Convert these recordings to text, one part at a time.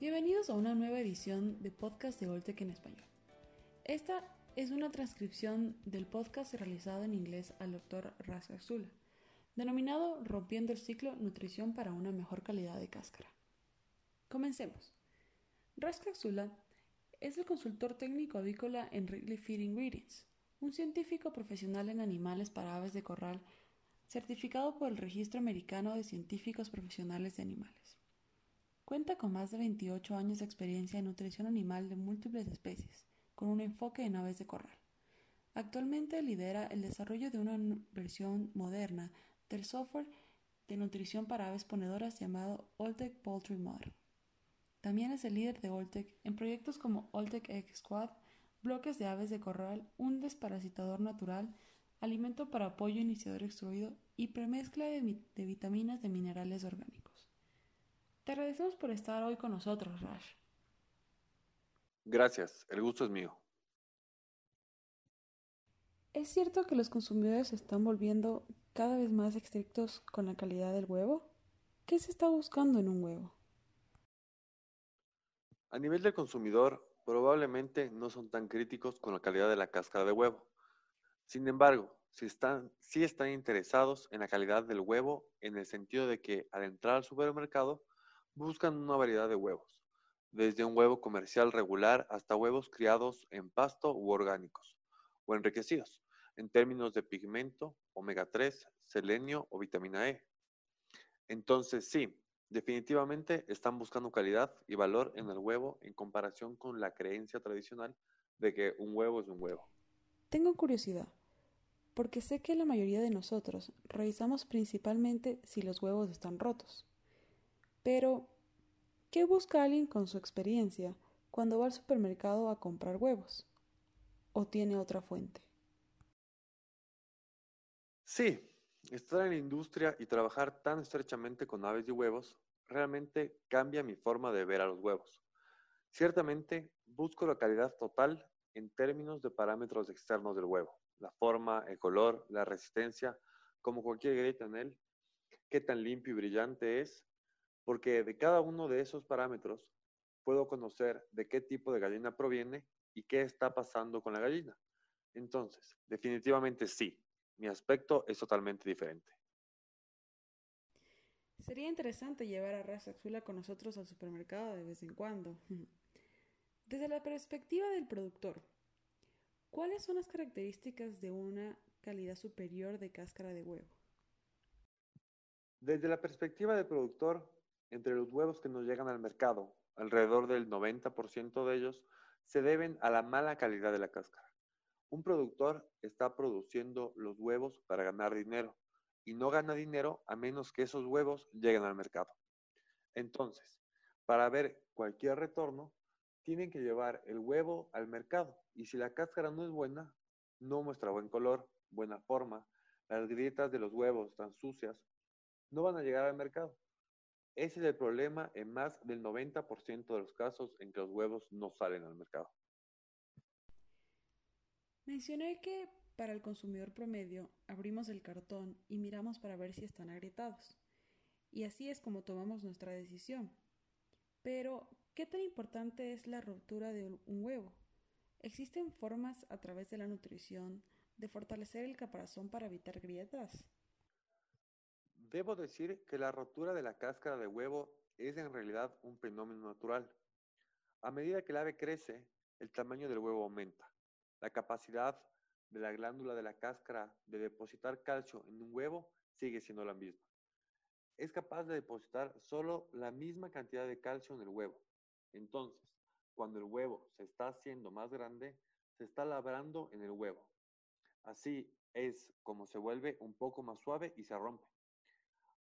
Bienvenidos a una nueva edición de podcast de Oltec en español. Esta es una transcripción del podcast realizado en inglés al. Ras Azula, denominado Rompiendo el ciclo Nutrición para una mejor calidad de cáscara. Comencemos. Azula es el consultor técnico avícola en Wrigley Feed Ingredients, un científico profesional en animales para aves de corral certificado por el Registro Americano de Científicos Profesionales de Animales. Cuenta con más de 28 años de experiencia en nutrición animal de múltiples especies, con un enfoque en aves de corral. Actualmente lidera el desarrollo de una versión moderna del software de nutrición para aves ponedoras llamado Oltec Poultry Model. También es el líder de Oltec en proyectos como Oltec Egg Squad, bloques de aves de corral, un desparasitador natural, alimento para pollo iniciador extruido y premezcla de, de vitaminas de minerales orgánicos. Te agradecemos por estar hoy con nosotros, Rash. Gracias, el gusto es mío. ¿Es cierto que los consumidores se están volviendo cada vez más estrictos con la calidad del huevo? ¿Qué se está buscando en un huevo? A nivel del consumidor, probablemente no son tan críticos con la calidad de la cáscara de huevo. Sin embargo, si están, sí están interesados en la calidad del huevo en el sentido de que al entrar al supermercado buscan una variedad de huevos, desde un huevo comercial regular hasta huevos criados en pasto u orgánicos, o enriquecidos, en términos de pigmento, omega 3, selenio o vitamina E. Entonces sí, definitivamente están buscando calidad y valor en el huevo en comparación con la creencia tradicional de que un huevo es un huevo. Tengo curiosidad, porque sé que la mayoría de nosotros revisamos principalmente si los huevos están rotos. Pero, ¿qué busca alguien con su experiencia cuando va al supermercado a comprar huevos? ¿O tiene otra fuente? Sí, estar en la industria y trabajar tan estrechamente con aves y huevos realmente cambia mi forma de ver a los huevos. Ciertamente, busco la calidad total en términos de parámetros externos del huevo, la forma, el color, la resistencia, como cualquier grieta en él, qué tan limpio y brillante es, porque de cada uno de esos parámetros puedo conocer de qué tipo de gallina proviene y qué está pasando con la gallina. Entonces, definitivamente sí, mi aspecto es totalmente diferente. Sería interesante llevar a Raza Azula con nosotros al supermercado de vez en cuando. Desde la perspectiva del productor, ¿cuáles son las características de una calidad superior de cáscara de huevo? Desde la perspectiva del productor, entre los huevos que nos llegan al mercado, alrededor del 90% de ellos se deben a la mala calidad de la cáscara. Un productor está produciendo los huevos para ganar dinero y no gana dinero a menos que esos huevos lleguen al mercado. Entonces, para ver cualquier retorno, tienen que llevar el huevo al mercado y si la cáscara no es buena, no muestra buen color, buena forma, las grietas de los huevos están sucias, no van a llegar al mercado. Ese es el problema en más del 90% de los casos en que los huevos no salen al mercado. Mencioné que para el consumidor promedio abrimos el cartón y miramos para ver si están agrietados. Y así es como tomamos nuestra decisión. Pero, ¿qué tan importante es la ruptura de un huevo? ¿Existen formas a través de la nutrición de fortalecer el caparazón para evitar grietas? Debo decir que la rotura de la cáscara de huevo es en realidad un fenómeno natural. A medida que el ave crece, el tamaño del huevo aumenta. La capacidad de la glándula de la cáscara de depositar calcio en un huevo sigue siendo la misma. Es capaz de depositar solo la misma cantidad de calcio en el huevo. Entonces, cuando el huevo se está haciendo más grande, se está labrando en el huevo. Así es como se vuelve un poco más suave y se rompe.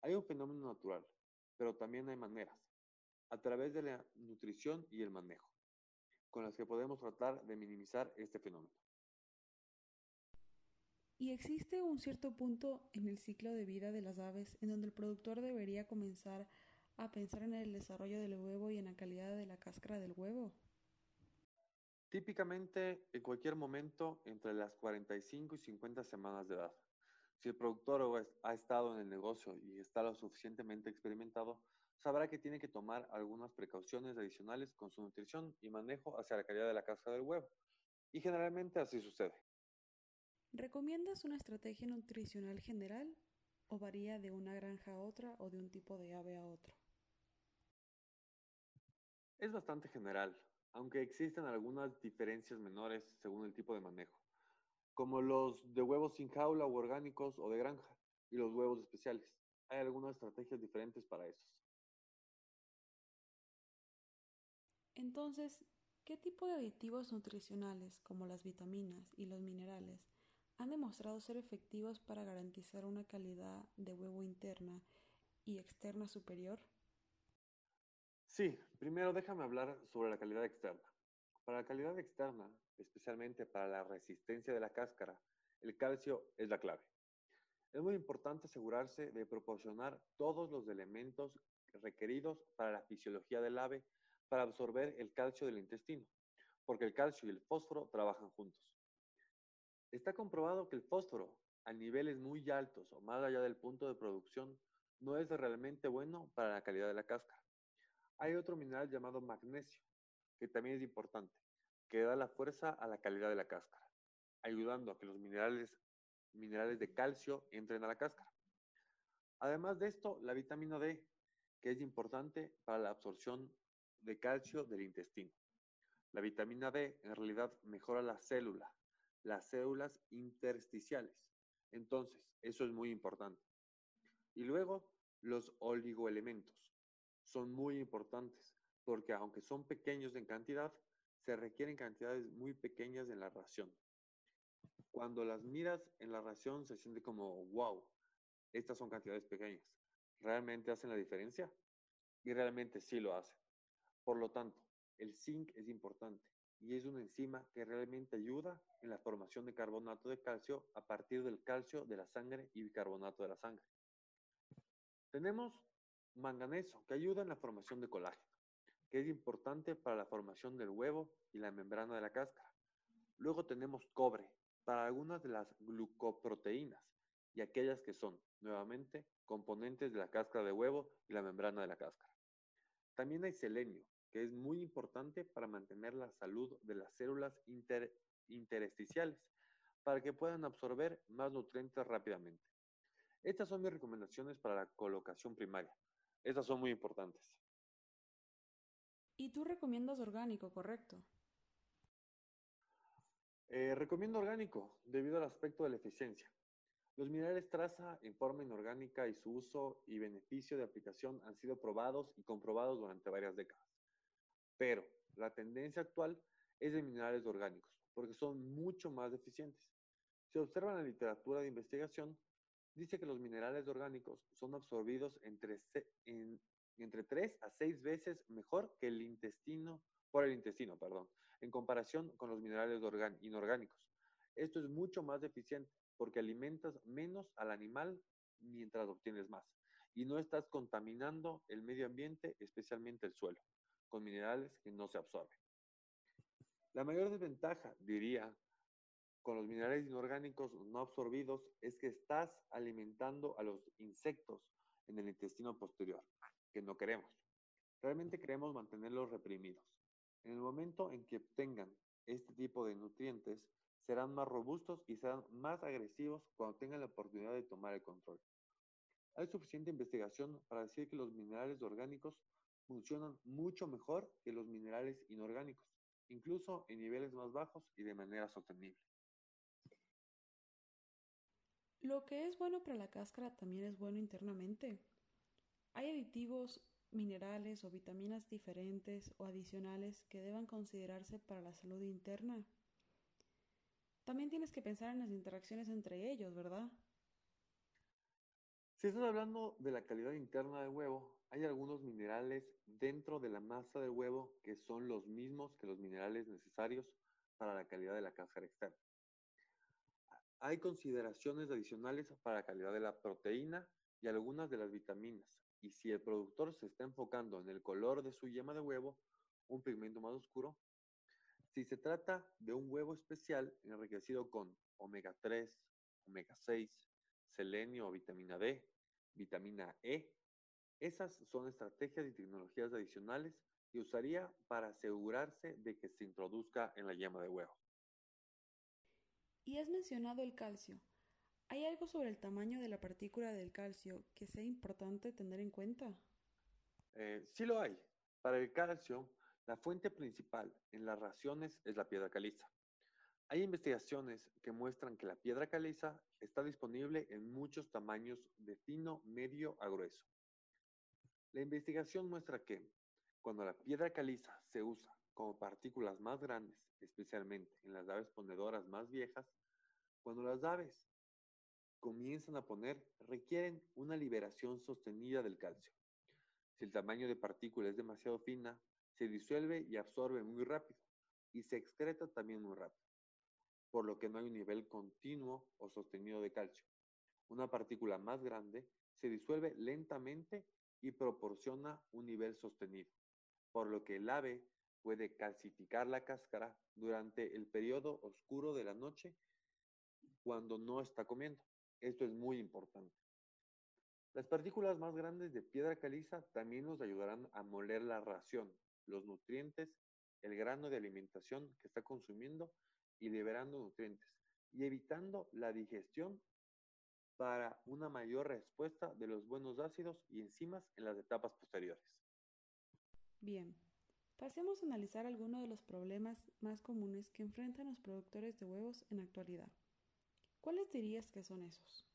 Hay un fenómeno natural, pero también hay maneras, a través de la nutrición y el manejo con las que podemos tratar de minimizar este fenómeno. ¿Y existe un cierto punto en el ciclo de vida de las aves en donde el productor debería comenzar a pensar en el desarrollo del huevo y en la calidad de la cáscara del huevo? Típicamente en cualquier momento entre las 45 y 50 semanas de edad. Si el productor ha estado en el negocio y está lo suficientemente experimentado, sabrá que tiene que tomar algunas precauciones adicionales con su nutrición y manejo hacia la calidad de la cáscara del huevo. Y generalmente así sucede. ¿Recomiendas una estrategia nutricional general o varía de una granja a otra o de un tipo de ave a otro? Es bastante general, aunque existen algunas diferencias menores según el tipo de manejo, como los de huevos sin jaula o orgánicos o de granja y los huevos especiales. Hay algunas estrategias diferentes para esos. Entonces, ¿qué tipo de aditivos nutricionales, como las vitaminas y los minerales, han demostrado ser efectivos para garantizar una calidad de huevo interna y externa superior? Sí, primero déjame hablar sobre la calidad externa. Para la calidad externa, especialmente para la resistencia de la cáscara, el calcio es la clave. Es muy importante asegurarse de proporcionar todos los elementos requeridos para la fisiología del ave para absorber el calcio del intestino, porque el calcio y el fósforo trabajan juntos. Está comprobado que el fósforo, a niveles muy altos o más allá del punto de producción, no es realmente bueno para la calidad de la cáscara. Hay otro mineral llamado magnesio, que también es importante, que da la fuerza a la calidad de la cáscara, ayudando a que los minerales, minerales de calcio entren a la cáscara. Además de esto, la vitamina D, que es importante para la absorción de calcio del intestino. La vitamina D en realidad mejora la célula, las células intersticiales. Entonces, eso es muy importante. Y luego, los oligoelementos son muy importantes porque aunque son pequeños en cantidad, se requieren cantidades muy pequeñas en la ración. Cuando las miras en la ración se siente como, wow, estas son cantidades pequeñas. ¿Realmente hacen la diferencia? Y realmente sí lo hacen. Por lo tanto, el zinc es importante y es una enzima que realmente ayuda en la formación de carbonato de calcio a partir del calcio de la sangre y bicarbonato de la sangre. Tenemos manganeso, que ayuda en la formación de colágeno, que es importante para la formación del huevo y la membrana de la cáscara. Luego tenemos cobre, para algunas de las glucoproteínas y aquellas que son, nuevamente, componentes de la cáscara de huevo y la membrana de la cáscara. También hay selenio, que es muy importante para mantener la salud de las células intersticiales, para que puedan absorber más nutrientes rápidamente. Estas son mis recomendaciones para la colocación primaria. Estas son muy importantes. ¿Y tú recomiendas orgánico, correcto? Eh, recomiendo orgánico debido al aspecto de la eficiencia. Los minerales traza en forma inorgánica y su uso y beneficio de aplicación han sido probados y comprobados durante varias décadas. Pero la tendencia actual es de minerales orgánicos, porque son mucho más eficientes. Si observan la literatura de investigación, dice que los minerales orgánicos son absorbidos entre, entre 3 a 6 veces mejor que el intestino, por el intestino, perdón, en comparación con los minerales inorgánicos. Esto es mucho más eficiente porque alimentas menos al animal mientras obtienes más y no estás contaminando el medio ambiente, especialmente el suelo, con minerales que no se absorben. La mayor desventaja, diría, con los minerales inorgánicos no absorbidos es que estás alimentando a los insectos en el intestino posterior, que no queremos. Realmente queremos mantenerlos reprimidos. En el momento en que obtengan este tipo de nutrientes, serán más robustos y serán más agresivos cuando tengan la oportunidad de tomar el control. Hay suficiente investigación para decir que los minerales orgánicos funcionan mucho mejor que los minerales inorgánicos, incluso en niveles más bajos y de manera sostenible. Lo que es bueno para la cáscara también es bueno internamente. Hay aditivos, minerales o vitaminas diferentes o adicionales que deban considerarse para la salud interna. También tienes que pensar en las interacciones entre ellos, ¿verdad? Si estás hablando de la calidad interna del huevo, hay algunos minerales dentro de la masa del huevo que son los mismos que los minerales necesarios para la calidad de la cáscara externa. Hay consideraciones adicionales para la calidad de la proteína y algunas de las vitaminas. Y si el productor se está enfocando en el color de su yema de huevo, un pigmento más oscuro, si se trata de un huevo especial enriquecido con omega 3, omega 6, selenio vitamina D, vitamina E. Esas son estrategias y tecnologías adicionales que usaría para asegurarse de que se introduzca en la yema de huevo. Y has mencionado el calcio. ¿Hay algo sobre el tamaño de la partícula del calcio que sea importante tener en cuenta? Eh, sí lo hay. Para el calcio, la fuente principal en las raciones es la piedra caliza. Hay investigaciones que muestran que la piedra caliza está disponible en muchos tamaños de fino, medio a grueso. La investigación muestra que cuando la piedra caliza se usa como partículas más grandes, especialmente en las aves ponedoras más viejas, cuando las aves comienzan a poner, requieren una liberación sostenida del calcio. Si el tamaño de partícula es demasiado fina, se disuelve y absorbe muy rápido y se excreta también muy rápido por lo que no hay un nivel continuo o sostenido de calcio. Una partícula más grande se disuelve lentamente y proporciona un nivel sostenido, por lo que el ave puede calcificar la cáscara durante el periodo oscuro de la noche cuando no está comiendo. Esto es muy importante. Las partículas más grandes de piedra caliza también nos ayudarán a moler la ración, los nutrientes, el grano de alimentación que está consumiendo y liberando nutrientes y evitando la digestión para una mayor respuesta de los buenos ácidos y enzimas en las etapas posteriores. Bien, pasemos a analizar algunos de los problemas más comunes que enfrentan los productores de huevos en la actualidad. ¿Cuáles dirías que son esos?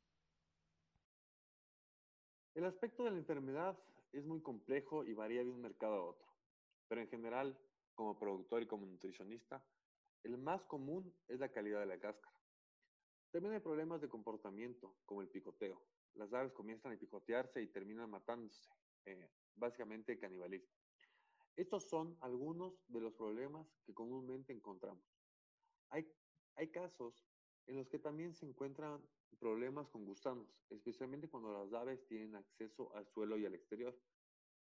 El aspecto de la enfermedad es muy complejo y varía de un mercado a otro, pero en general, como productor y como nutricionista, el más común es la calidad de la cáscara. También hay problemas de comportamiento, como el picoteo. Las aves comienzan a picotearse y terminan matándose, eh, básicamente canibalismo. Estos son algunos de los problemas que comúnmente encontramos. Hay, hay casos en los que también se encuentran problemas con gusanos, especialmente cuando las aves tienen acceso al suelo y al exterior.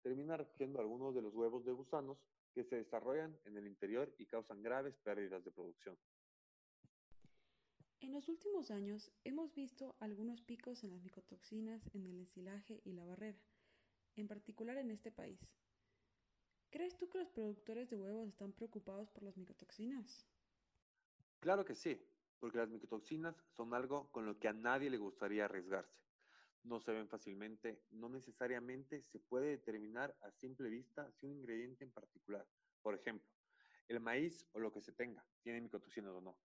Termina recogiendo algunos de los huevos de gusanos que se desarrollan en el interior y causan graves pérdidas de producción. En los últimos años hemos visto algunos picos en las micotoxinas en el ensilaje y la barrera, en particular en este país. ¿Crees tú que los productores de huevos están preocupados por las micotoxinas? Claro que sí, porque las micotoxinas son algo con lo que a nadie le gustaría arriesgarse no se ven fácilmente, no necesariamente se puede determinar a simple vista si un ingrediente en particular, por ejemplo, el maíz o lo que se tenga, tiene micotoxinas o no.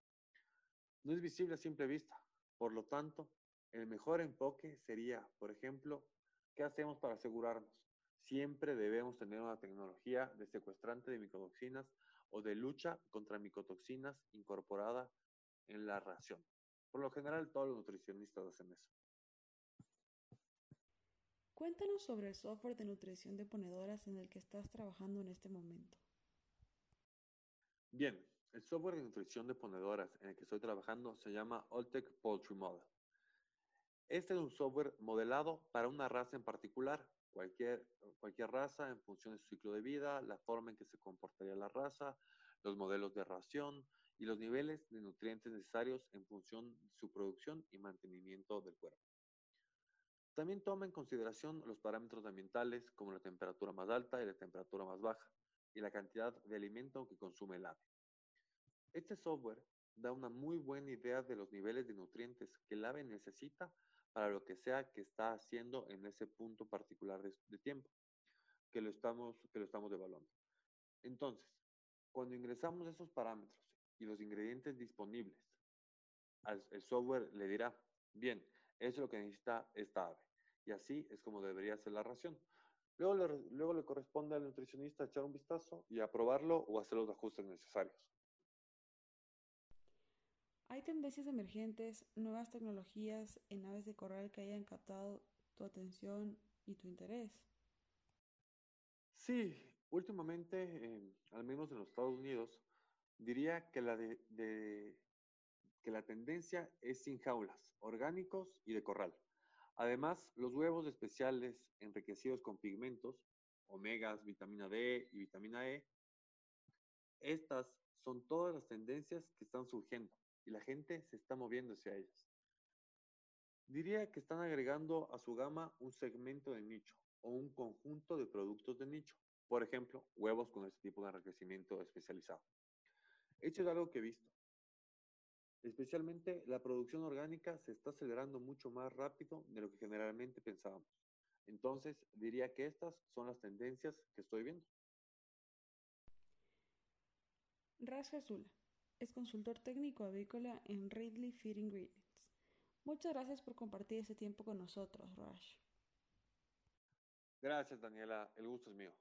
No es visible a simple vista, por lo tanto, el mejor enfoque sería, por ejemplo, ¿qué hacemos para asegurarnos? Siempre debemos tener una tecnología de secuestrante de micotoxinas o de lucha contra micotoxinas incorporada en la ración. Por lo general, todos los nutricionistas hacen eso. Cuéntanos sobre el software de nutrición de ponedoras en el que estás trabajando en este momento. Bien, el software de nutrición de ponedoras en el que estoy trabajando se llama Alltech Poultry Model. Este es un software modelado para una raza en particular, cualquier, cualquier raza en función de su ciclo de vida, la forma en que se comportaría la raza, los modelos de ración y los niveles de nutrientes necesarios en función de su producción y mantenimiento del cuerpo. También toma en consideración los parámetros ambientales como la temperatura más alta y la temperatura más baja y la cantidad de alimento que consume el ave. Este software da una muy buena idea de los niveles de nutrientes que el ave necesita para lo que sea que está haciendo en ese punto particular de, tiempo que lo, estamos, que lo estamos evaluando. Entonces, cuando ingresamos esos parámetros y los ingredientes disponibles, el software le dirá, bien, eso es lo que necesita esta ave. Y así es como debería ser la ración. Luego le, luego le corresponde al nutricionista echar un vistazo y aprobarlo o hacer los ajustes necesarios. ¿Hay tendencias emergentes, nuevas tecnologías en aves de corral que hayan captado tu atención y tu interés? Sí, últimamente, al menos en los Estados Unidos, diría que la, de, que la tendencia es sin jaulas, orgánicos y de corral. Además, los huevos especiales enriquecidos con pigmentos, omegas, vitamina D y vitamina E, estas son todas las tendencias que están surgiendo y la gente se está moviendo hacia ellas. Diría que están agregando a su gama un segmento de nicho o un conjunto de productos de nicho. Por ejemplo, huevos con este tipo de enriquecimiento especializado. Esto es algo que he visto. Especialmente la producción orgánica se está acelerando mucho más rápido de lo que generalmente pensábamos. Entonces, diría que estas son las tendencias que estoy viendo. Ras Azula es consultor técnico avícola en Ridley Feed Ingredients. Muchas gracias por compartir este tiempo con nosotros, Rash. Gracias, Daniela. El gusto es mío.